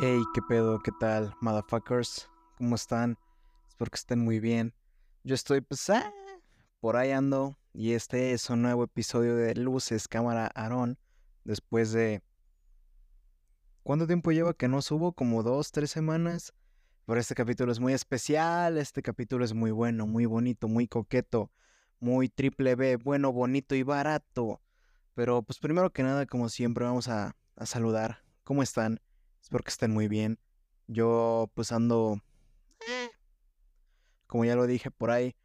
Hey, qué pedo, qué tal, motherfuckers, ¿cómo están? Espero que estén muy bien. Yo estoy, pues, ah, por ahí ando. Y este es un nuevo episodio de Luces, Cámara, Aarón. Después de. ¿Cuánto tiempo lleva que no subo? Como dos, tres semanas. Pero este capítulo es muy especial. Este capítulo es muy bueno, muy bonito, muy coqueto. Muy triple B, bueno, bonito y barato. Pero, pues, primero que nada, como siempre, vamos a, a saludar. ¿Cómo están? Espero que estén muy bien. Yo pues ando, eh, como ya lo dije por ahí,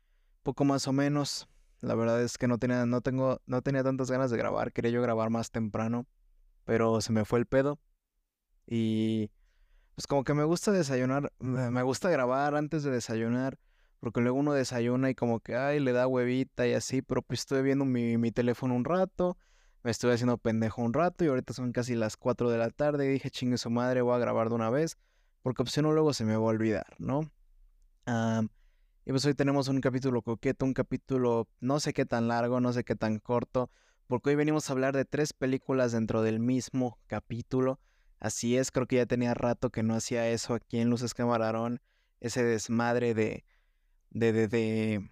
poco más o menos. La verdad es que no tenía, no tengo, no tenía tantas ganas de grabar. Quería yo grabar más temprano, pero se me fue el pedo. Y pues como que me gusta desayunar, me gusta grabar antes de desayunar, porque luego uno desayuna y como que, ay, le da huevita y así, pero pues estoy viendo mi, mi teléfono un rato me estuve haciendo pendejo un rato y ahorita son casi las 4 de la tarde y dije, chingue su madre, voy a grabar de una vez, porque pues, si luego se me va a olvidar, ¿no? y pues hoy tenemos un capítulo coqueto, un capítulo no sé qué tan largo, no sé qué tan corto, porque hoy venimos a hablar de tres películas dentro del mismo capítulo. Así es, creo que ya tenía rato que no hacía eso aquí en Luces Camarón, ese desmadre de, de, de, de,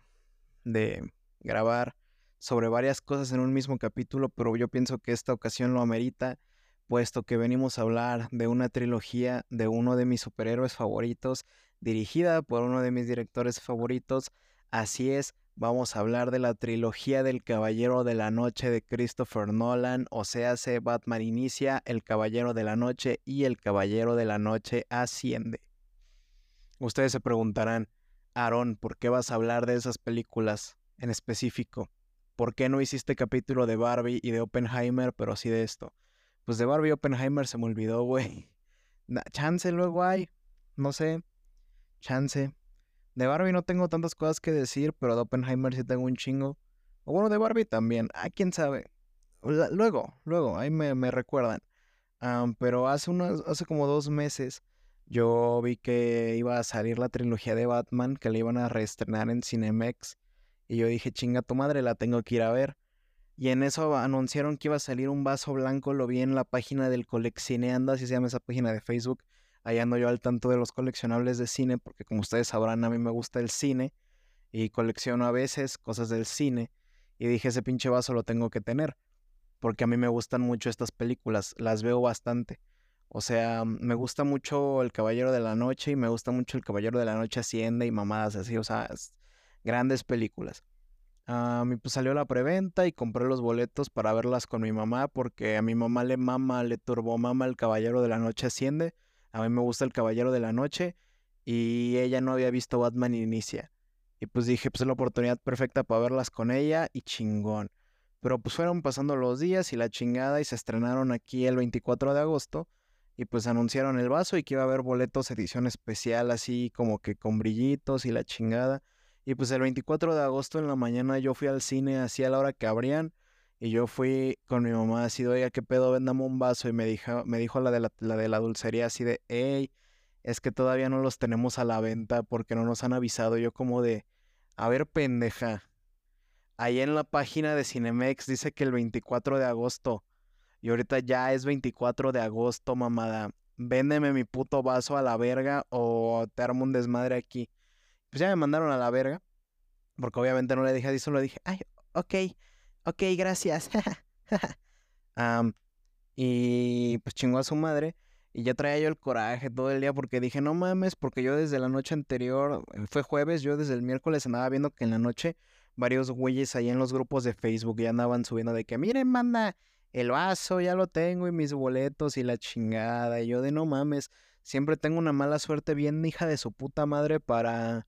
de grabar sobre varias cosas en un mismo capítulo, pero yo pienso que esta ocasión lo amerita, puesto que venimos a hablar de una trilogía de uno de mis superhéroes favoritos, dirigida por uno de mis directores favoritos. Así es, vamos a hablar de la trilogía del Caballero de la Noche de Christopher Nolan, o sea, se Batman inicia, El Caballero de la Noche y El Caballero de la Noche asciende. Ustedes se preguntarán, Aaron, ¿por qué vas a hablar de esas películas en específico? ¿Por qué no hiciste capítulo de Barbie y de Oppenheimer, pero así de esto? Pues de Barbie y Oppenheimer se me olvidó, güey. Chance luego hay, no sé, chance. De Barbie no tengo tantas cosas que decir, pero de Oppenheimer sí tengo un chingo. O bueno, de Barbie también, ah, quién sabe. Luego, luego, ahí me, recuerdan. pero hace, unos, hace como dos meses yo vi que iba a salir la trilogía de Batman, que la iban a reestrenar en Cinemex. Y yo dije, chinga tu madre, la tengo que ir a ver. Y en eso anunciaron que iba a salir un vaso blanco, lo vi en la página del Coleccineando, así se llama esa página de Facebook. Ahí ando yo al tanto de los coleccionables de cine, porque como ustedes sabrán, a mí me gusta el cine y colecciono a veces cosas del cine. Y dije, ese pinche vaso lo tengo que tener, porque a mí me gustan mucho estas películas, las veo bastante. O sea, me gusta mucho El Caballero de la Noche y me gusta mucho El Caballero de la Noche Asciende y mamadas así, o sea, grandes películas. A mí pues salió la preventa y compré los boletos para verlas con mi mamá porque a mi mamá le mama, le turbó mama el Caballero de la Noche Asciende. A mí me gusta el Caballero de la Noche y ella no había visto Batman Inicia. Y pues dije, pues es la oportunidad perfecta para verlas con ella y chingón. Pero pues fueron pasando los días y la chingada y se estrenaron aquí el 24 de agosto. Y pues anunciaron el vaso y que iba a haber boletos edición especial así como que con brillitos y la chingada. Y pues el 24 de agosto en la mañana yo fui al cine así a la hora que abrían. Y yo fui con mi mamá así oiga, ¿qué pedo? Véndame un vaso. Y me dijo, me dijo la, de la, de la dulcería así de, hey, es que todavía no los tenemos a la venta porque no nos han avisado. Yo como de, a ver, pendeja. Ahí en la página de Cinemex dice que el 24 de agosto. Y ahorita ya es 24 de agosto, mamada. Véndeme mi puto vaso a la verga o te armo un desmadre aquí pues ya me mandaron a la verga. Porque obviamente no le dije así, solo dije, ay, ok, ok, gracias. y pues chingó a su madre. Y ya traía yo el coraje todo el día porque dije, no mames, porque yo desde la noche anterior, eh, fue jueves, yo desde el miércoles andaba viendo que en la noche varios güeyes ahí en los grupos de Facebook ya andaban subiendo de que, miren, manda, el vaso ya lo tengo y mis boletos y la chingada. Y yo de no mames, siempre tengo una mala suerte bien hija de su puta madre para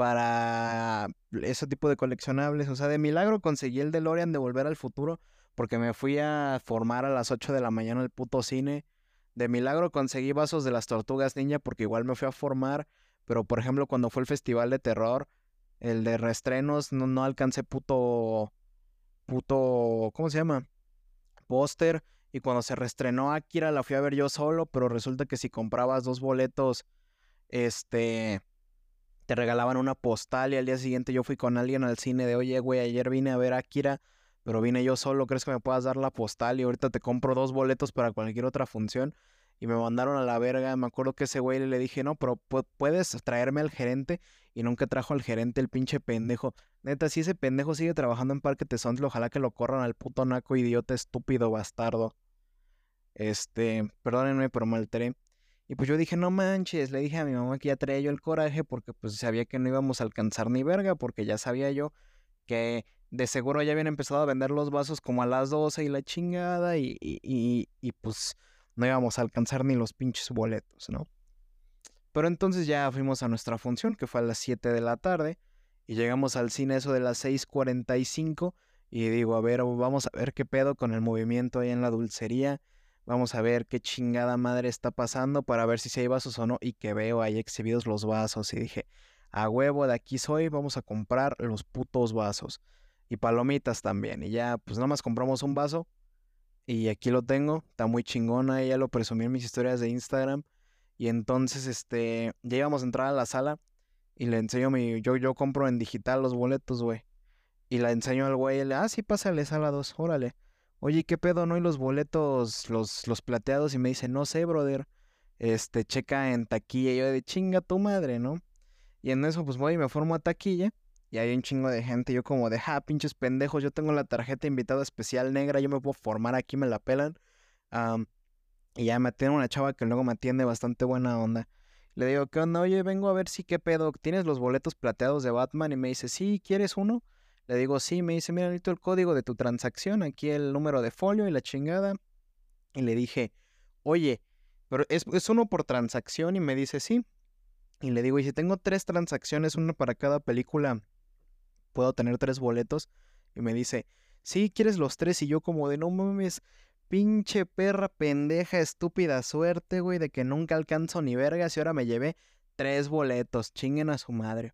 para ese tipo de coleccionables. O sea, de milagro conseguí el DeLorean de Volver al Futuro porque me fui a formar a las 8 de la mañana el puto cine. De milagro conseguí vasos de las tortugas ninja porque igual me fui a formar. Pero por ejemplo, cuando fue el festival de terror, el de reestrenos, no, no alcancé puto. puto. ¿cómo se llama? Póster. Y cuando se reestrenó Akira la fui a ver yo solo. Pero resulta que si comprabas dos boletos. Este te regalaban una postal y al día siguiente yo fui con alguien al cine de, oye, güey, ayer vine a ver a Akira, pero vine yo solo, ¿crees que me puedas dar la postal? Y ahorita te compro dos boletos para cualquier otra función. y me mandaron a la verga. Me acuerdo que ese güey le dije, no, pero puedes traerme al gerente y nunca trajo al gerente el pinche pendejo. Neta, si ese pendejo sigue trabajando en Parque Tesontle, ojalá que lo corran al puto naco idiota estúpido bastardo. Este, perdónenme, pero me alteré. Y pues yo dije, no manches, le dije a mi mamá que ya traía yo el coraje porque pues sabía que no íbamos a alcanzar ni verga, porque ya sabía yo que de seguro ya habían empezado a vender los vasos como a las 12 y la chingada y, y, y, pues no íbamos a alcanzar ni los pinches boletos, ¿no? Pero entonces ya fuimos a nuestra función, que fue a las 7 de la tarde, y llegamos al cine eso de las 6.45 y digo, a ver, vamos a ver qué pedo con el movimiento ahí en la dulcería, vamos a ver qué chingada madre está pasando para ver si se hay vasos o no, y que veo ahí exhibidos los vasos, y dije, a huevo, de aquí soy, vamos a comprar los putos vasos. Y palomitas también. Y ya, pues nada más compramos un vaso. Y aquí lo tengo. Está muy chingona. Ya lo presumí en mis historias de Instagram. Y entonces, este, ya íbamos a entrar a la sala. Y le enseño mi. Yo, yo compro en digital los boletos, güey. Y le enseño al güey. Le, ah, sí, pásale, sala 2, órale. Oye, ¿qué pedo? ¿No hay los boletos, los, los plateados? Y me dice, no sé, brother. Este, checa en taquilla. Y yo de chinga tu madre, ¿no? Y en eso, pues voy y me formo a taquilla. Y hay un chingo de gente. Yo como de, ja, pinches pendejos, yo tengo la tarjeta invitada especial negra, yo me puedo formar aquí, me la pelan. y ya me tiene una chava que luego me atiende bastante buena onda. Le digo, ¿qué onda? Oye, vengo a ver si qué pedo. ¿Tienes los boletos plateados de Batman? Y me dice, sí, ¿quieres uno? Le digo, sí. Me dice, mira, necesito el código de tu transacción. Aquí el número de folio y la chingada. Y le dije, oye, pero es, es uno por transacción. Y me dice, sí. Y le digo, y si tengo tres transacciones, una para cada película, puedo tener tres boletos. Y me dice, sí, ¿quieres los tres? Y yo como de, no mames, pinche perra pendeja, estúpida suerte, güey, de que nunca alcanzo ni vergas y ahora me llevé tres boletos, chinguen a su madre.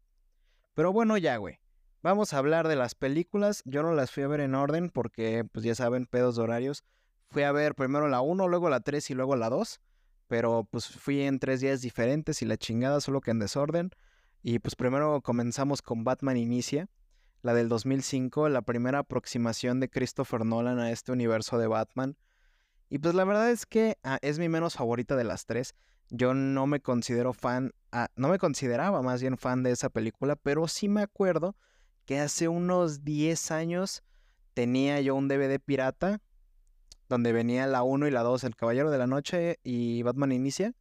Pero bueno, ya, güey. Vamos a hablar de las películas. Yo no las fui a ver en orden porque, pues ya saben, pedos de horarios. Fui a ver primero la 1, luego la 3 y luego la 2. Pero pues fui en tres días diferentes y la chingada, solo que en desorden. Y pues primero comenzamos con Batman Inicia la del 2005, la primera aproximación de Christopher Nolan a este universo de Batman. Y pues la verdad es que ah, es mi menos favorita de las tres. Yo no me considero fan, ah, no me consideraba más bien fan de esa película, pero sí me acuerdo que hace unos 10 años tenía yo un DVD pirata donde venía la 1 y la 2, El Caballero de la Noche y Batman Inicia.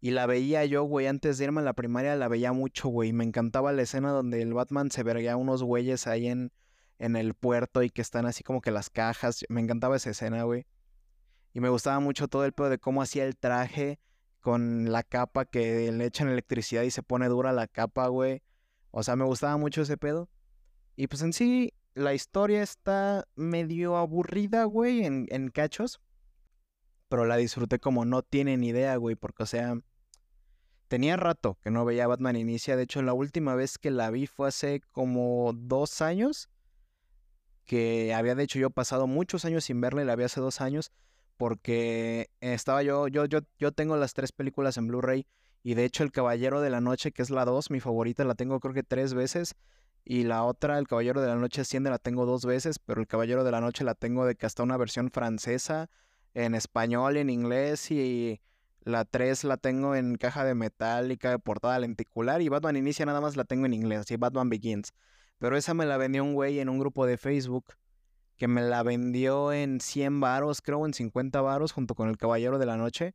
Y la veía yo, güey, antes de irme a la primaria, la veía mucho, güey. Me encantaba la escena donde el Batman se verga a unos güeyes ahí en, en el puerto y que están así como que las cajas. Me encantaba esa escena, güey. Y me gustaba mucho todo el pedo de cómo hacía el traje con la capa que le echan electricidad y se pone dura la capa, güey. O sea, me gustaba mucho ese pedo. Y pues en sí, la historia está medio aburrida, güey, en, en cachos. Pero la disfruté como no tienen idea, güey, porque, o sea, Tenía rato que no veía Batman Inicia. De hecho, la última vez que la vi fue hace como dos años. Que había, de hecho, yo pasado muchos años sin verla y la vi hace dos años. Porque estaba yo, yo, yo, yo tengo las tres películas en Blu-ray. Y de hecho, El Caballero de la Noche, que es la dos, mi favorita, la tengo creo que tres veces. Y la otra, El Caballero de la Noche Asciende, la tengo dos veces. Pero El Caballero de la Noche la tengo de que hasta una versión francesa, en español, en inglés y la 3 la tengo en caja de metálica, de portada lenticular. Y Batman Inicia nada más la tengo en inglés, así Batman Begins. Pero esa me la vendió un güey en un grupo de Facebook. Que me la vendió en 100 varos, creo, en 50 varos, junto con el Caballero de la Noche.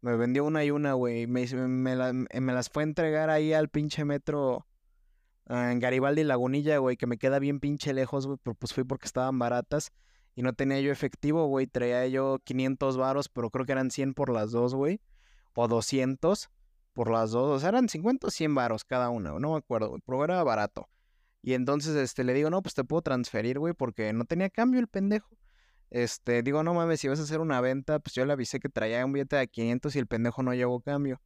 Me vendió una y una, güey. Me, me, me las fue a entregar ahí al pinche metro en Garibaldi Lagunilla, güey, que me queda bien pinche lejos, güey. Pero pues fui porque estaban baratas. Y no tenía yo efectivo, güey. Traía yo 500 varos, pero creo que eran 100 por las dos, güey. O 200 por las dos. O sea, eran 50 o 100 varos cada una. No me acuerdo. Pero era barato. Y entonces, este, le digo, no, pues te puedo transferir, güey, porque no tenía cambio el pendejo. Este, digo, no mames, si vas a hacer una venta, pues yo le avisé que traía un billete de 500 y el pendejo no llevó cambio.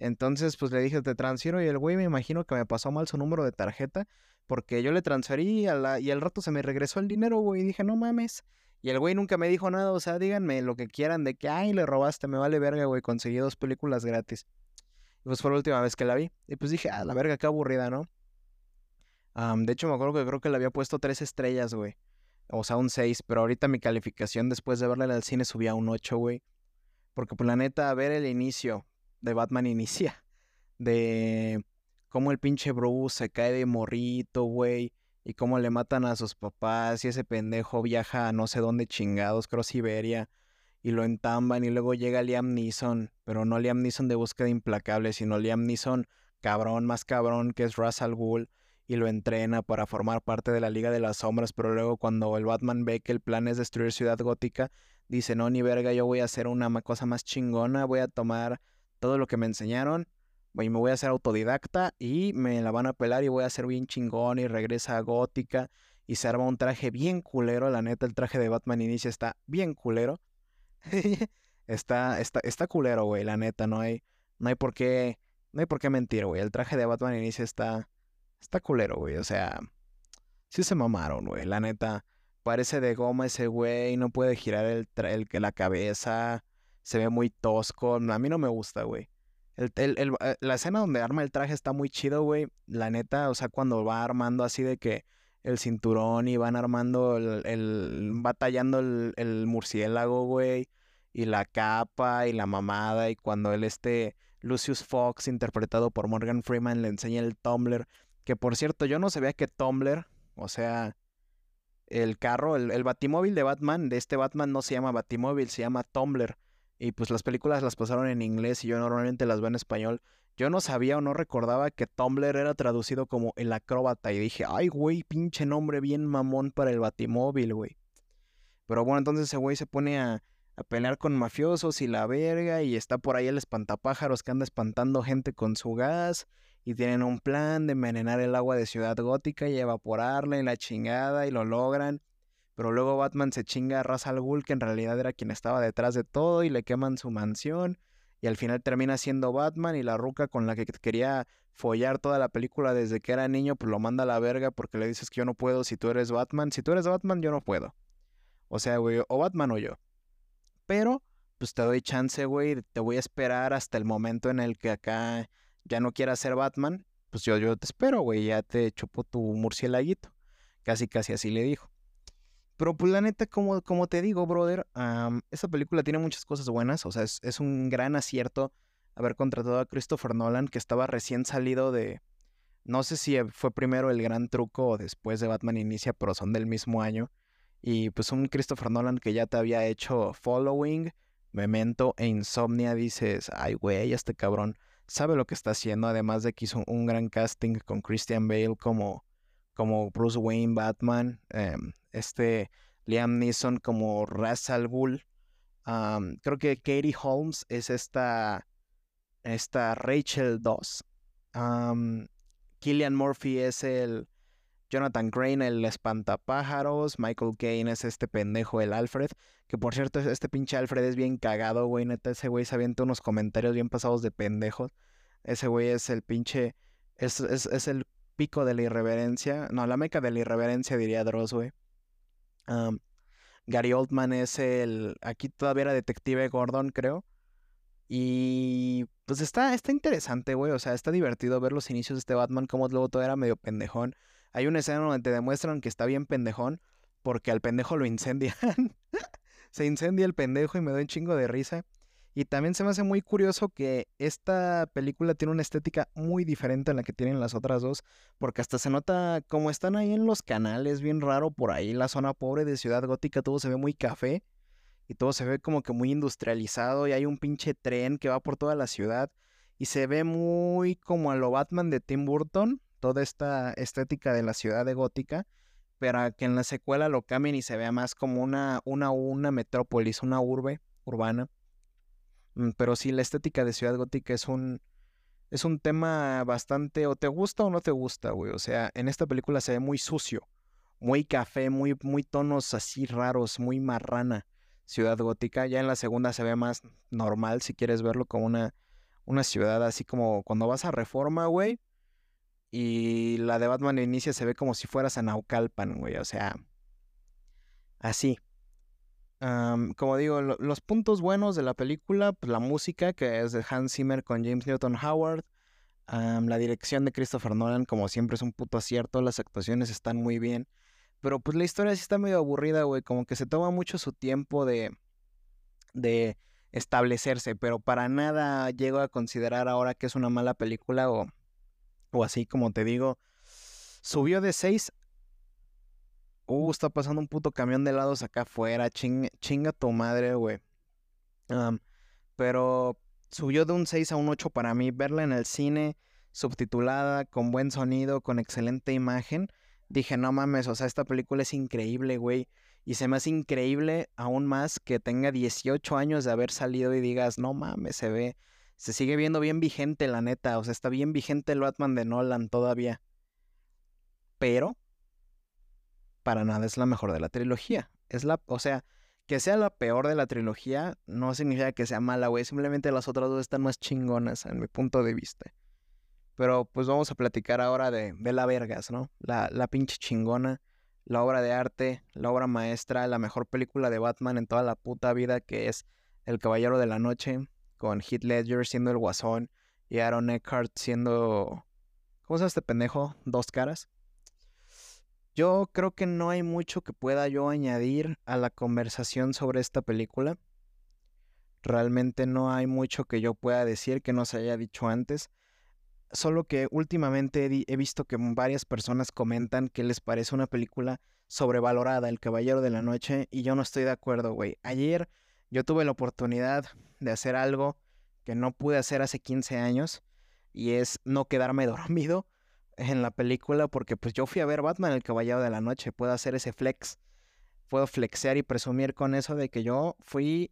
Entonces, pues le dije, te transfiero y el güey me imagino que me pasó mal su número de tarjeta porque yo le transferí a la, y al rato se me regresó el dinero, güey, y dije, no mames. Y el güey nunca me dijo nada, o sea, díganme lo que quieran de que, ay, le robaste, me vale verga, güey, conseguí dos películas gratis. Y pues fue la última vez que la vi. Y pues dije, ah, la verga, qué aburrida, ¿no? de hecho, me acuerdo que creo que le había puesto tres estrellas, güey. O sea, un seis, pero ahorita mi calificación después de verla al cine subía a un ocho, güey. Porque pues la neta, ver el inicio de Batman inicia. De cómo el pinche Bruce se cae de morrito, güey. Y cómo le matan a sus papás. Y ese pendejo viaja a no sé dónde chingados, creo Siberia. Y lo entamban. Y luego llega Liam Neeson. Pero no Liam Neeson de búsqueda implacable, sino Liam Neeson cabrón, más cabrón, que es Russell Gould. Y lo entrena para formar parte de la Liga de las Sombras. Pero luego cuando el Batman ve que el plan es destruir Ciudad Gótica, dice, no, ni verga, yo voy a hacer una cosa más chingona. Voy a tomar todo lo que me enseñaron y me voy a hacer autodidacta y me la van a pelar y voy a hacer bien chingón y regresa a gótica y se arma un traje bien culero, la neta el traje de Batman inicia está bien culero. está, está, está culero, güey, la neta, no hay, no hay por qué, no hay por qué mentir, güey. El traje de Batman inicia está, está culero, güey, o sea, sí se mamaron, güey, la neta. Parece de goma ese güey, no puede girar el, el, la cabeza, se ve muy tosco, a mí no me gusta, güey. El, eh, la escena donde arma el traje está muy chido, güey. La neta, o sea, cuando va armando así de que el cinturón y van armando el, batallando el, el murciélago, güey. Y la capa y la mamada. Y cuando él este Lucius Fox, interpretado por Morgan Freeman, le enseña el Tumblr. Que por cierto, yo no sabía que Tumblr, o sea, el carro, el, el batimóvil de Batman, de este Batman no se llama batimóvil, se llama Tumblr. Y pues las películas las pasaron en inglés y yo normalmente las veo en español. Yo no sabía o no recordaba que Tumblr era traducido como el acróbata. Y dije, ay, güey, pinche nombre bien mamón para el batimóvil, güey. Pero bueno, entonces ese güey se pone a, a pelear con mafiosos y la verga. Y está por ahí el espantapájaros que anda espantando gente con su gas. Y tienen un plan de envenenar el agua de Ciudad Gótica y evaporarla y la chingada. Y lo logran. Pero luego Batman se chinga a Ra's al Ghul, que en realidad era quien estaba detrás de todo, y le queman su mansión. Y al final termina siendo Batman y la ruca con la que quería follar toda la película desde que era niño, pues lo manda a la verga porque le dices que yo no puedo si tú eres Batman. Si tú eres Batman, yo no puedo. O sea, güey, o Batman o yo. Pero, pues te doy chance, güey, te voy a esperar hasta el momento en el que acá ya no quieras ser Batman. Pues yo, yo te espero, güey, ya te chupo tu murcielaguito. Casi, casi así le dijo. Pero pues la neta, como, como te digo, brother, esa película tiene muchas cosas buenas. O sea, es, un gran acierto haber contratado a Christopher Nolan, que estaba recién salido de... No sé si fue primero el gran truco o después de Batman Inicia, pero son del mismo año. Y pues un Christopher Nolan que ya te había hecho Following, Memento e Insomnia, dices, ay güey, este cabrón sabe lo que está haciendo, además de que hizo un gran casting con Christian Bale como, como Bruce Wayne Batman. Em, este Liam Neeson como Ra's al Ghul. creo que Katie Holmes es esta, esta Rachel Doss. Killian Murphy es el Jonathan Crane, el espantapájaros. Michael Caine es este pendejo, el Alfred. Que por cierto, este pinche Alfred es bien cagado, güey. Neta, ese güey se avienta unos comentarios bien pasados de pendejos. Ese güey es el pinche. Es, es, el pico de la irreverencia. No, la meca de la irreverencia, diría Dross, güey. Gary Oldman es el. Aquí todavía era Detective Gordon, creo. Y pues está, está interesante, güey. O sea, está divertido ver los inicios de este Batman, como luego todo era medio pendejón. Hay una escena donde te demuestran que está bien pendejón, porque al pendejo lo incendian. Se incendia el pendejo y me da un chingo de risa. Y también se me hace muy curioso que esta película tiene una estética muy diferente a la que tienen las otras dos, porque hasta se nota como están ahí en los canales, bien raro por ahí, la zona pobre de Ciudad Gótica, todo se ve muy café y todo se ve como que muy industrializado y hay un pinche tren que va por toda la ciudad y se ve muy como a lo Batman de Tim Burton, toda esta estética de la ciudad de Gótica, pero que en la secuela lo cambien y se vea más como una, una, una metrópolis, una urbe urbana. Mm, pero sí, la estética de Ciudad Gótica es un, es un tema bastante, o te gusta o no te gusta, güey. O sea, en esta película se ve muy sucio, muy café, muy, muy tonos así raros, muy marrana. Ciudad Gótica. Ya en la segunda se ve más normal, si quieres verlo como una, una ciudad así como cuando vas a Reforma, güey. Y la de Batman Inicia se ve como si fueras a Naucalpan, güey. O sea, así como digo, los puntos buenos de la película, pues la música, que es de Hans Zimmer con James Newton Howard. la dirección de Christopher Nolan, como siempre, es un puto acierto. Las actuaciones están muy bien. Pero pues la historia sí está medio aburrida, güey. Como que se toma mucho su tiempo de. de establecerse, pero para nada llego a considerar ahora que es una mala película o, o así como te digo. Subió de 6. Uh, está pasando un puto camión de helados acá afuera. chinga tu madre, güey. pero subió de un 6 a un 8 para mí. Verla en el cine, subtitulada, con buen sonido, con excelente imagen. Dije, no mames, o sea, esta película es increíble, güey. Y se me hace increíble aún más que tenga 18 años de haber salido y digas, no mames, se ve, se sigue viendo bien vigente, la neta. O sea, está bien vigente el Batman de Nolan todavía. Pero, para nada es la mejor de la trilogía. Es la, o sea, que sea la peor de la trilogía no significa que sea mala, güey. Simplemente las otras dos están más chingonas, en mi punto de vista. Pero pues vamos a platicar ahora de, la vergas, ¿no? La, la pinche chingona, la obra de arte, la obra maestra, la mejor película de Batman en toda la puta vida, que es El Caballero de la Noche, con Heath Ledger siendo el guasón y Aaron Eckhart siendo... ¿Cómo se llama este pendejo? Dos caras. Yo creo que no hay mucho que pueda yo añadir a la conversación sobre esta película. Realmente no hay mucho que yo pueda decir que no se haya dicho antes. Solo que últimamente he visto que varias personas comentan que les parece una película sobrevalorada, El Caballero de la Noche, y yo no estoy de acuerdo, güey. Ayer yo tuve la oportunidad de hacer algo que no pude hacer hace 15 años, y es no quedarme dormido en la película porque pues yo fui a ver Batman el Caballero de la Noche, puedo hacer ese flex, puedo flexear y presumir con eso de que yo fui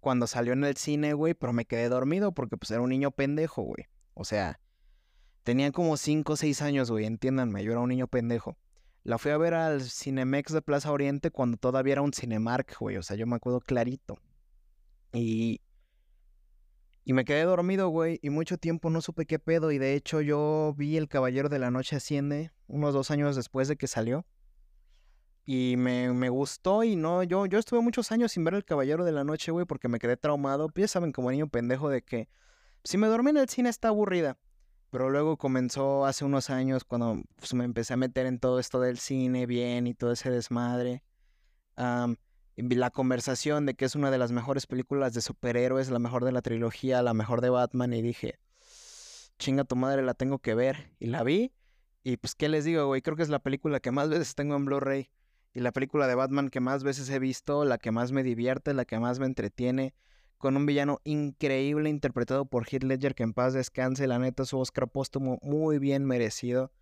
cuando salió en el cine, güey, pero me quedé dormido porque pues era un niño pendejo, güey. O sea, tenía como 5 o 6 años, güey, entiéndanme, yo era un niño pendejo. La fui a ver al Cinemex de Plaza Oriente cuando todavía era un Cinemark, güey, o sea, yo me acuerdo clarito. Y y me quedé dormido, güey, y mucho tiempo no supe qué pedo. Y de hecho yo vi El Caballero de la Noche Asciende unos dos años después de que salió. Y me, me gustó y no, yo, yo estuve muchos años sin ver El Caballero de la Noche, güey, porque me quedé traumado. Pues ya saben, como niño pendejo, de que si me dormí en el cine está aburrida. Pero luego comenzó hace unos años cuando pues, me empecé a meter en todo esto del cine bien y todo ese desmadre la conversación de que es una de las mejores películas de superhéroes, la mejor de la trilogía, la mejor de Batman, y dije, chinga tu madre, la tengo que ver. Y la vi, y pues, ¿qué les digo, güey? Creo que es la película que más veces tengo en Blu-ray, y la película de Batman que más veces he visto, la que más me divierte, la que más me entretiene, con un villano increíble interpretado por Heath Ledger, que en paz descanse, la neta, su Oscar póstumo muy bien merecido,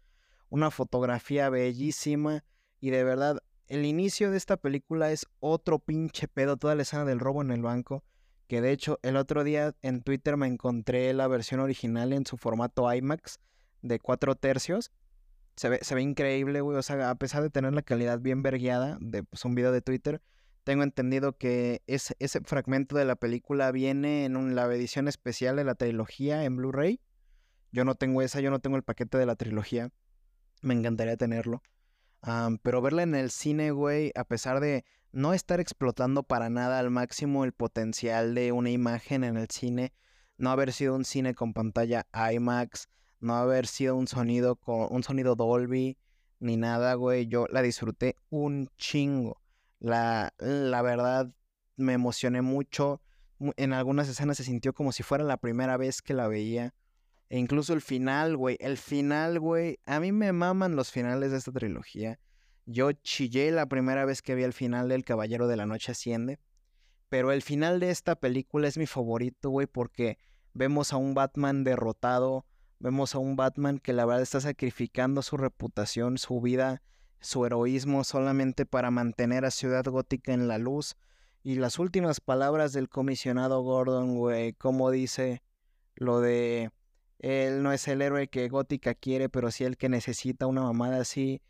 una fotografía bellísima, y de verdad el inicio de esta película es otro pinche pedo, toda la escena del robo en el banco. Que de hecho, el otro día en Twitter me encontré la versión original en su formato IMAX de 4 tercios. Se ve, se ve increíble, güey. O sea, a pesar de tener la calidad bien vergueada de pues, un video de Twitter, tengo entendido que ese, ese fragmento de la película viene en la edición especial de la trilogía en Blu-ray. Yo no tengo esa, yo no tengo el paquete de la trilogía. Me encantaría tenerlo pero verla en el cine, güey, a pesar de no estar explotando para nada al máximo el potencial de una imagen en el cine, no haber sido un cine con pantalla IMAX, no haber sido un sonido con un sonido Dolby ni nada, güey, yo la disfruté un chingo. La, la verdad me emocioné mucho. En algunas escenas se sintió como si fuera la primera vez que la veía. E incluso el final, güey. El final, güey. A mí me maman los finales de esta trilogía. Yo chillé la primera vez que vi el final del Caballero de la Noche Asciende. Pero el final de esta película es mi favorito, güey, porque vemos a un Batman derrotado. Vemos a un Batman que la verdad está sacrificando su reputación, su vida, su heroísmo solamente para mantener a Ciudad Gótica en la luz. Y las últimas palabras del comisionado Gordon, güey, como dice lo de él no es el héroe que Gótica quiere, pero sí el que necesita una mamada así.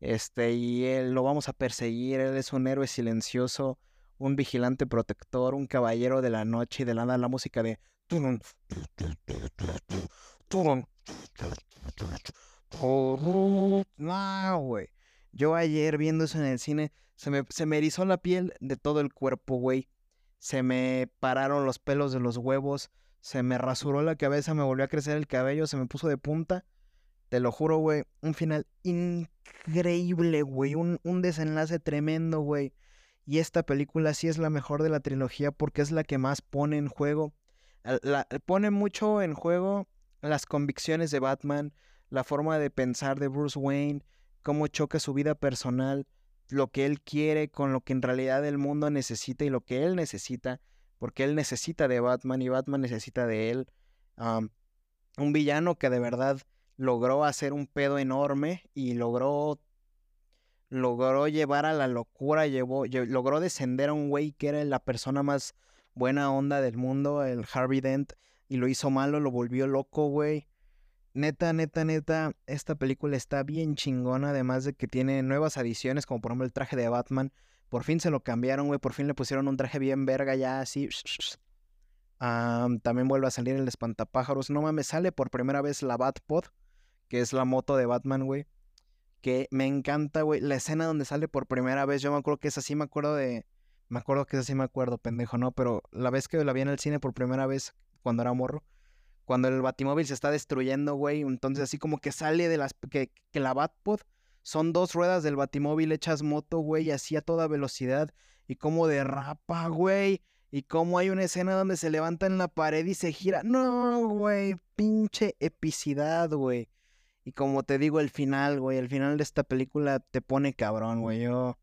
Este, y él lo vamos a perseguir. Él es un héroe silencioso, un vigilante protector, un caballero de la noche y de nada la música de. No, güey. Yo ayer viendo eso en el cine, se me, se me erizó la piel de todo el cuerpo, güey. Se me pararon los pelos de los huevos se me rasuró la cabeza, me volvió a crecer el cabello, se me puso de punta. Te lo juro, güey. Un final increíble, güey. Un, un desenlace tremendo, güey. Y esta película sí es la mejor de la trilogía porque es la que más pone en juego. La, pone mucho en juego las convicciones de Batman, la forma de pensar de Bruce Wayne, cómo choca su vida personal, lo que él quiere con lo que en realidad el mundo necesita y lo que él necesita, porque él necesita de Batman y Batman necesita de él. un villano que de verdad logró hacer un pedo enorme y logró logró llevar a la locura, llevó, logró descender a un güey que era la persona más buena onda del mundo, el Harvey Dent, y lo hizo malo, lo volvió loco, güey. Neta, neta, neta, esta película está bien chingona, además de que tiene nuevas adiciones, como por ejemplo el traje de Batman. Por fin se lo cambiaron, güey, por fin le pusieron un traje bien verga ya así. también vuelve a salir el espantapájaros. No mames, sale por primera vez la Batpod, que es la moto de Batman, güey. Que me encanta, güey. La escena donde sale por primera vez, yo me acuerdo que es así, me acuerdo de... Me acuerdo que es así, me acuerdo, pendejo, ¿no? Pero la vez que la vi en el cine por primera vez, cuando era morro, cuando el batimóvil se está destruyendo, güey, entonces así como que sale de las... que, que la Batpod son dos ruedas del batimóvil hechas moto, güey, así a toda velocidad, y como derrapa, güey, y como hay una escena donde se levanta en la pared y se gira. No, güey, pinche epicidad, güey. Y como te digo, el final, güey, el final de esta película te pone cabrón, güey. Yo,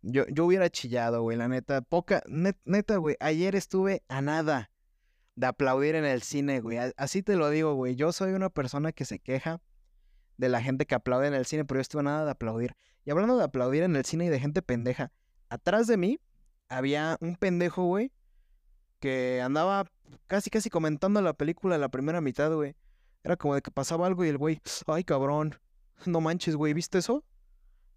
yo, yo hubiera chillado, güey, la neta. Poca, neta, güey, ayer estuve a nada de aplaudir en el cine, güey. Así te lo digo, güey. Yo soy una persona que se queja de la gente que aplaude en el cine, pero yo estuve nada de aplaudir. Y hablando de aplaudir en el cine y de gente pendeja, atrás de mí había un pendejo, güey, que andaba casi, casi comentando la película la primera mitad, güey. Era como de que pasaba algo y el güey, ay, cabrón, no manches, güey, ¿viste eso?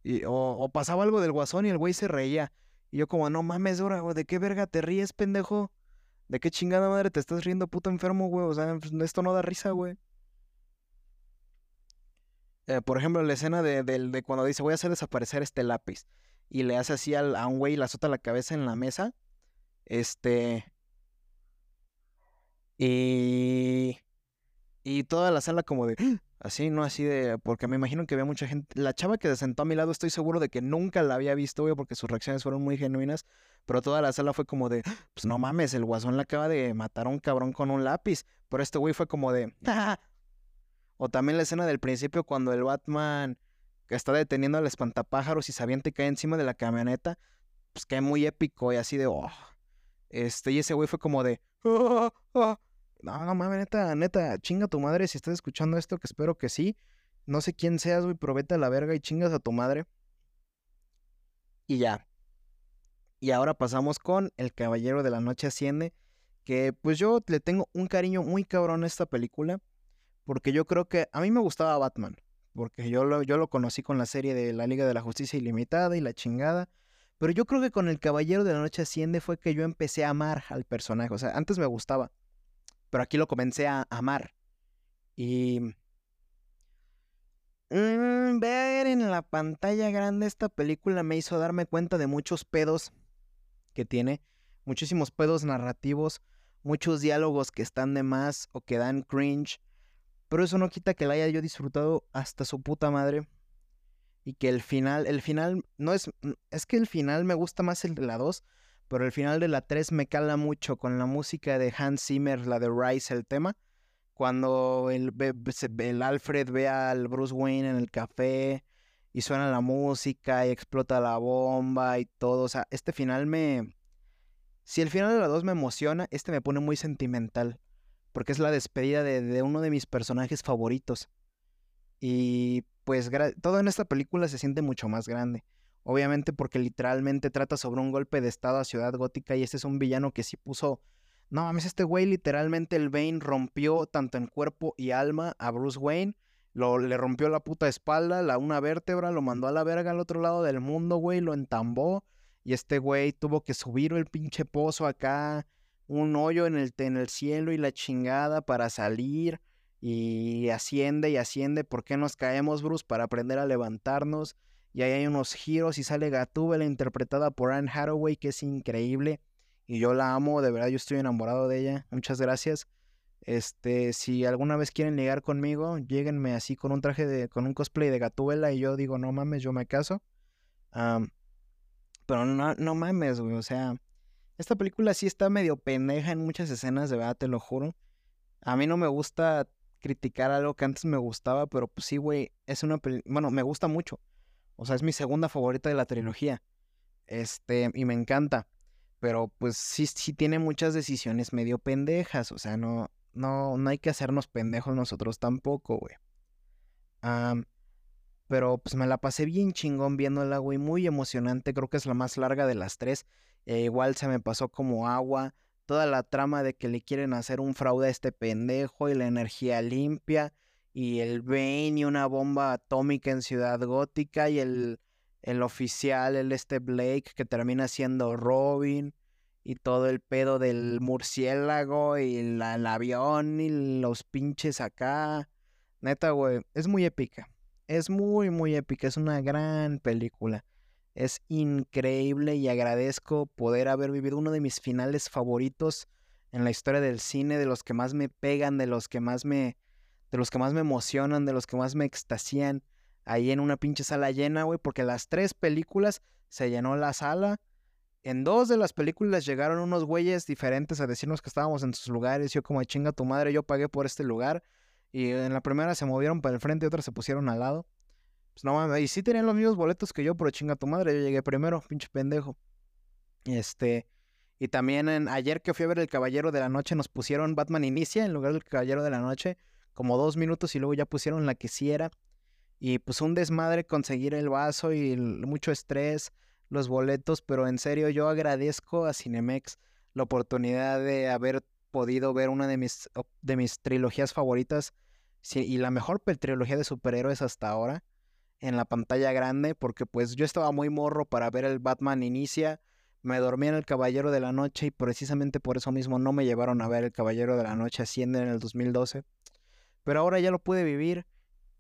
Y, o, o pasaba algo del guasón y el güey se reía. Y yo como, no mames, ahora, güey, ¿de qué verga te ríes, pendejo? ¿De qué chingada madre te estás riendo, puto enfermo, güey? O sea, pues, esto no da risa, güey. Eh, por ejemplo, la escena de, cuando dice voy a hacer desaparecer este lápiz y le hace así al, a un güey y le azota la cabeza en la mesa. Este. Y. Y toda la sala como de. Así, no así de. Porque me imagino que había mucha gente. La chava que se sentó a mi lado, estoy seguro de que nunca la había visto, güey, porque sus reacciones fueron muy genuinas. Pero toda la sala fue como de. Pues no mames, el guasón le acaba de matar a un cabrón con un lápiz. Pero este güey fue como de. O también la escena del principio cuando el Batman que está deteniendo al espantapájaros y y cae encima de la camioneta. Pues cae muy épico y así de. Oh. Este, y ese güey fue como de. Oh, oh, no, no mames, neta, neta, chinga tu madre si estás escuchando esto, que espero que sí. No sé quién seas, güey, pero la verga y chingas a tu madre. Y ya. Y ahora pasamos con El Caballero de la Noche Asciende. Que pues yo le tengo un cariño muy cabrón a esta película. Porque yo creo que a mí me gustaba Batman. Porque yo lo, yo lo conocí con la serie de la Liga de la Justicia Ilimitada y la chingada. Pero yo creo que con El Caballero de la Noche Asciende fue que yo empecé a amar al personaje. O sea, antes me gustaba pero aquí lo comencé a amar. Y mm, ver en la pantalla grande esta película me hizo darme cuenta de muchos pedos que tiene, muchísimos pedos narrativos, muchos diálogos que están de más o que dan cringe, pero eso no quita que la haya yo disfrutado hasta su puta madre. Y que el final, el final, no es, es que el final me gusta más el de la 2, pero el final de la 3 me cala mucho con la música de Hans Zimmer, la de Rise, el tema. Cuando el, el Alfred ve al Bruce Wayne en el café y suena la música y explota la bomba y todo. O sea, este final me... Si el final de la 2 me emociona, este me pone muy sentimental. Porque es la despedida de, uno de mis personajes favoritos. Y pues todo en esta película se siente mucho más grande. Obviamente porque literalmente trata sobre un golpe de estado a Ciudad Gótica y este es un villano que sí puso... No mames, este güey literalmente el Bane rompió tanto en cuerpo y alma a Bruce Wayne. Lo, le rompió la puta espalda, la una vértebra, lo mandó a la verga al otro lado del mundo, güey, lo entambó. Y este güey tuvo que subir el pinche pozo acá, un hoyo en el, en el cielo y la chingada para salir. Y asciende y asciende. ¿Por qué nos caemos, Bruce? Para aprender a levantarnos y ahí hay unos giros y sale Gatúbela interpretada por Anne Hathaway, que es increíble. Y yo la amo, de verdad, yo estoy enamorado de ella. Muchas gracias. Este, si alguna vez quieren ligar conmigo, lleguenme así con un traje de, con un cosplay de Gatúbela y yo digo, no mames, yo me caso. Pero no, no mames, güey. O sea, esta película sí está medio pendeja en muchas escenas, de verdad, te lo juro. A mí no me gusta criticar algo que antes me gustaba, pero pues sí, güey, es una película, bueno, me gusta mucho. O sea, es mi segunda favorita de la trilogía. Este, y me encanta. Pero pues sí, sí tiene muchas decisiones medio pendejas. O sea, no, no, no hay que hacernos pendejos nosotros tampoco, güey. pero pues me la pasé bien chingón viéndola, güey. Muy emocionante. Creo que es la más larga de las tres. E igual se me pasó como agua. Toda la trama de que le quieren hacer un fraude a este pendejo y la energía limpia. Y el Bane y una bomba atómica en Ciudad Gótica. Y el, el oficial, el este Blake, que termina siendo Robin y todo el pedo del murciélago y el avión y los pinches acá. Neta, güey, es muy épica. Es muy, muy épica. Es una gran película. Es increíble y agradezco poder haber vivido uno de mis finales favoritos en la historia del cine, de los que más me pegan, de los que más me, de los que más me emocionan, de los que más me extasían. Ahí en una pinche sala llena, güey, porque las tres películas se llenó la sala en dos de las películas llegaron unos güeyes diferentes a decirnos que estábamos en sus lugares. Yo como chinga tu madre, yo pagué por este lugar. Y en la primera se movieron para el frente y otras se pusieron al lado. Pues no mames, y sí tenían los mismos boletos que yo, pero chinga tu madre, yo llegué primero, pinche pendejo. Este, y también en, ayer que fui a ver El Caballero de la Noche nos pusieron Batman Inicia en lugar del Caballero de la Noche, como dos minutos y luego ya pusieron la que sí era. Y pues un desmadre conseguir el vaso y mucho estrés los boletos, pero en serio yo agradezco a Cinemex la oportunidad de haber podido ver una de mis, de mis trilogías favoritas y la mejor trilogía de superhéroes hasta ahora en la pantalla grande, porque pues yo estaba muy morro para ver el Batman Inicia, me dormí en el Caballero de la Noche y precisamente por eso mismo no me llevaron a ver el Caballero de la Noche Asciende en el 2012. Pero ahora ya lo pude vivir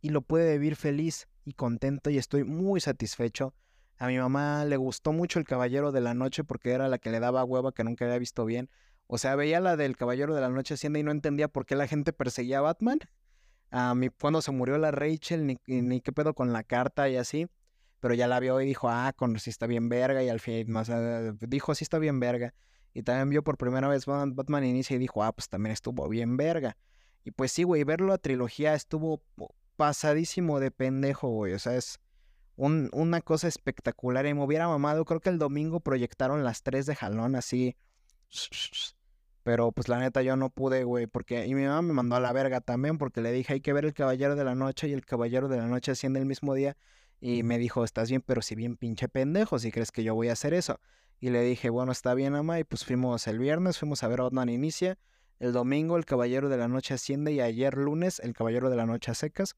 y lo pude vivir feliz y contento y estoy muy satisfecho a mi mamá le gustó mucho El Caballero de la Noche porque era la que le daba hueva que nunca había visto bien. O sea, veía la del Caballero de la Noche haciendo y no entendía por qué la gente perseguía a Batman. A mí, cuando se murió la Rachel, ni, ni qué pedo con la carta y así. Pero ya la vio y dijo, ah, con sí está bien verga. Y al fin, más, dijo, sí está bien verga. Y también vio por primera vez Batman Inicia y dijo, ah, pues también estuvo bien verga. Y pues sí, güey, verlo a trilogía estuvo pasadísimo de pendejo, güey. O sea, es una cosa espectacular. Y me hubiera mamado. Creo que el domingo proyectaron las tres de jalón así. Pero pues la neta yo no pude, güey. Porque. Y mi mamá me mandó a la verga también. Porque le dije hay que ver el Caballero de la Noche. Y el Caballero de la Noche haciendo el mismo día. Y me dijo, estás bien, pero si bien pinche pendejo, si crees que yo voy a hacer eso. Y le dije, bueno, está bien, mamá. Y pues fuimos el viernes, fuimos a ver Batman Inicia. El domingo, el Caballero de la Noche asciende. Y ayer lunes, el Caballero de la Noche a secas.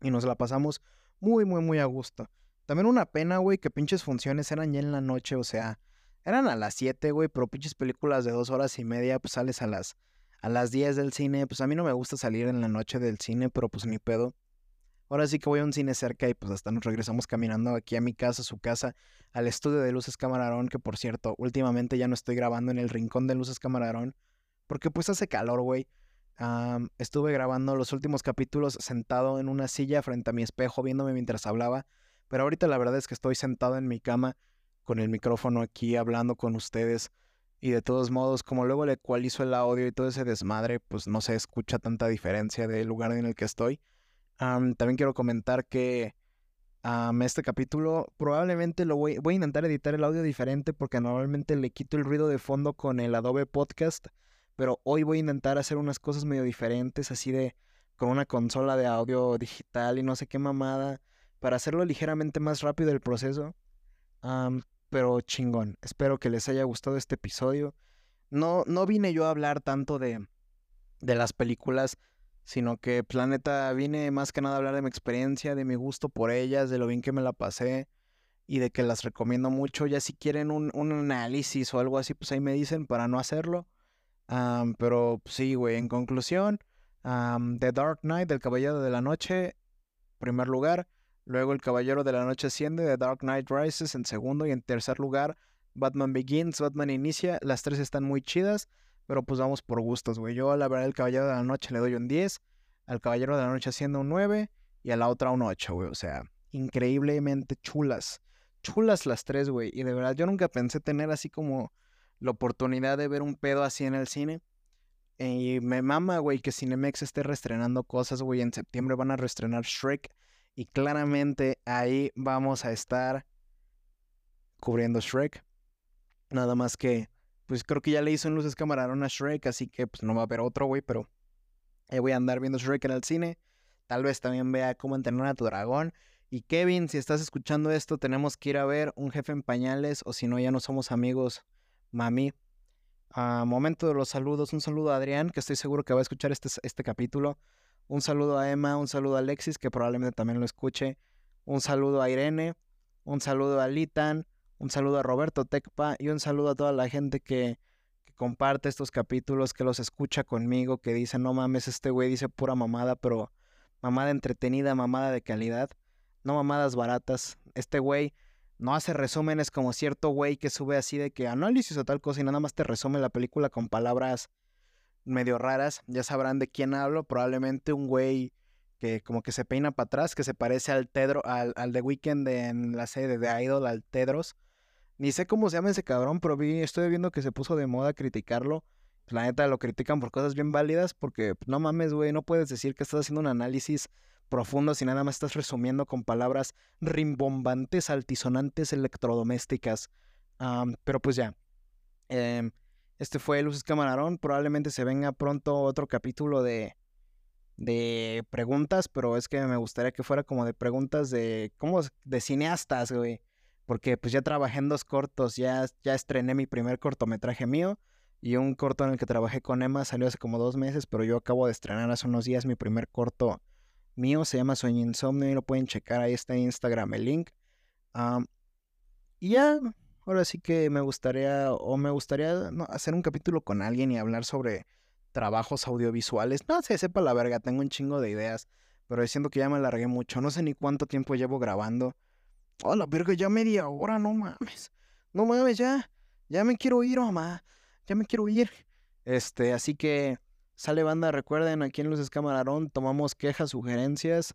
Y nos la pasamos muy, muy, muy a gusto. También una pena, güey, que pinches funciones eran ya en la noche, o sea, eran a las 7, güey, pero pinches películas de dos horas y media, pues sales a las, a las 10 del cine. Pues a mí no me gusta salir en la noche del cine, pero pues ni pedo. Ahora sí que voy a un cine cerca y pues hasta nos regresamos caminando aquí a mi casa, a su casa, al estudio de Luces Camarón, que por cierto, últimamente ya no estoy grabando en el rincón de Luces Camarón, porque pues hace calor, güey estuve grabando los últimos capítulos sentado en una silla frente a mi espejo viéndome mientras hablaba, pero ahorita la verdad es que estoy sentado en mi cama con el micrófono aquí hablando con ustedes y de todos modos como luego le ecualizo el audio y todo ese desmadre pues no se escucha tanta diferencia del lugar en el que estoy. también quiero comentar que este capítulo probablemente lo voy, voy a intentar editar el audio diferente porque normalmente le quito el ruido de fondo con el Adobe Podcast pero hoy voy a intentar hacer unas cosas medio diferentes, así de con una consola de audio digital y no sé qué mamada, para hacerlo ligeramente más rápido el proceso. Pero chingón, espero que les haya gustado este episodio. No, no vine yo a hablar tanto de, de las películas, sino que Planeta vine más que nada a hablar de mi experiencia, de mi gusto por ellas, de lo bien que me la pasé y de que las recomiendo mucho. Ya si quieren un, análisis o algo así, pues ahí me dicen para no hacerlo pero sí, güey, en conclusión, The Dark Knight, del Caballero de la Noche, primer lugar. Luego El Caballero de la Noche asciende, The Dark Knight Rises en segundo. Y en tercer lugar, Batman Begins, Batman Inicia. Las tres están muy chidas, pero pues vamos por gustos, güey. Yo, la verdad, El Caballero de la Noche le doy un 10. Al Caballero de la Noche asciende un 9. Y a la otra un 8, güey. O sea, increíblemente chulas. chulas las tres, güey. Y de verdad, yo nunca pensé tener así como la oportunidad de ver un pedo así en el cine. Y me mama, güey, que Cinemex esté reestrenando cosas, güey. En septiembre van a reestrenar Shrek. Y claramente ahí vamos a estar cubriendo Shrek. Nada más que, pues creo que ya le hizo en luces camarón a Shrek, así que pues no va a haber otro, güey, pero ahí voy a andar viendo Shrek en el cine. Tal vez también vea cómo entrenar a tu dragón. Y Kevin, si estás escuchando esto, tenemos que ir a ver un jefe en pañales, o si no, ya no somos amigos, mami. Ah, momento de los saludos. Un saludo a Adrián, que estoy seguro que va a escuchar este, este capítulo. Un saludo a Emma, un saludo a Alexis, que probablemente también lo escuche. Un saludo a Irene, un saludo a Litan, un saludo a Roberto Tecpa y un saludo a toda la gente que, que comparte estos capítulos, que los escucha conmigo, que dice, no mames, este güey dice pura mamada, pero mamada entretenida, mamada de calidad, no mamadas baratas. Este güey no hace resúmenes como cierto güey que sube así de que análisis o tal cosa y nada más te resume la película con palabras medio raras. Ya sabrán de quién hablo. Probablemente un güey que como que se peina para atrás, que se parece al Tedro, al, al The Weeknd en la serie de Idol, al Tedros. Ni sé cómo se llama ese cabrón, pero vi, estoy viendo que se puso de moda criticarlo. La neta lo critican por cosas bien válidas, porque no mames, güey, no puedes decir que estás haciendo un análisis profundo si nada más estás resumiendo con palabras rimbombantes, altisonantes, electrodomésticas. pero pues ya. Em, este fue Luces Camarón. Probablemente se venga pronto otro capítulo de, de preguntas, pero es que me gustaría que fuera como de preguntas de, ¿cómo? De cineastas, güey. Porque pues ya trabajé en dos cortos, ya, ya estrené mi primer cortometraje mío y un corto en el que trabajé con Emma salió hace como dos meses, pero yo acabo de estrenar hace unos días mi primer corto mío, se llama Sueño Insomnio y lo pueden checar, ahí está en Instagram el link. y ya, ahora sí que me gustaría, o me gustaría hacer un capítulo con alguien y hablar sobre trabajos audiovisuales. No sé, sepa la verga, tengo un chingo de ideas, pero siento que ya me alargué mucho, no sé ni cuánto tiempo llevo grabando. Oh, la verga, ya media hora, no mames. No mames, ya, ya me quiero ir, mamá, ya me quiero ir. Este, así que Sale banda, recuerden, aquí en Luces Camarón tomamos quejas, sugerencias,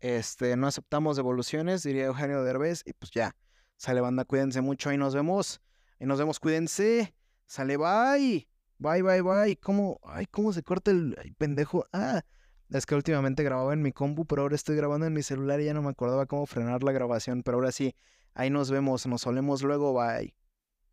este, no aceptamos devoluciones, diría Eugenio Derbez, y pues ya. Sale banda, cuídense mucho, ahí nos vemos. Ahí nos vemos, cuídense. Sale, bye. Bye, bye, bye. ¿Cómo? Ay, ¿cómo se corta el pendejo? Ah, es que últimamente grababa en mi compu, pero ahora estoy grabando en mi celular y ya no me acordaba cómo frenar la grabación. Pero ahora sí, ahí nos vemos, nos solemos luego, bye.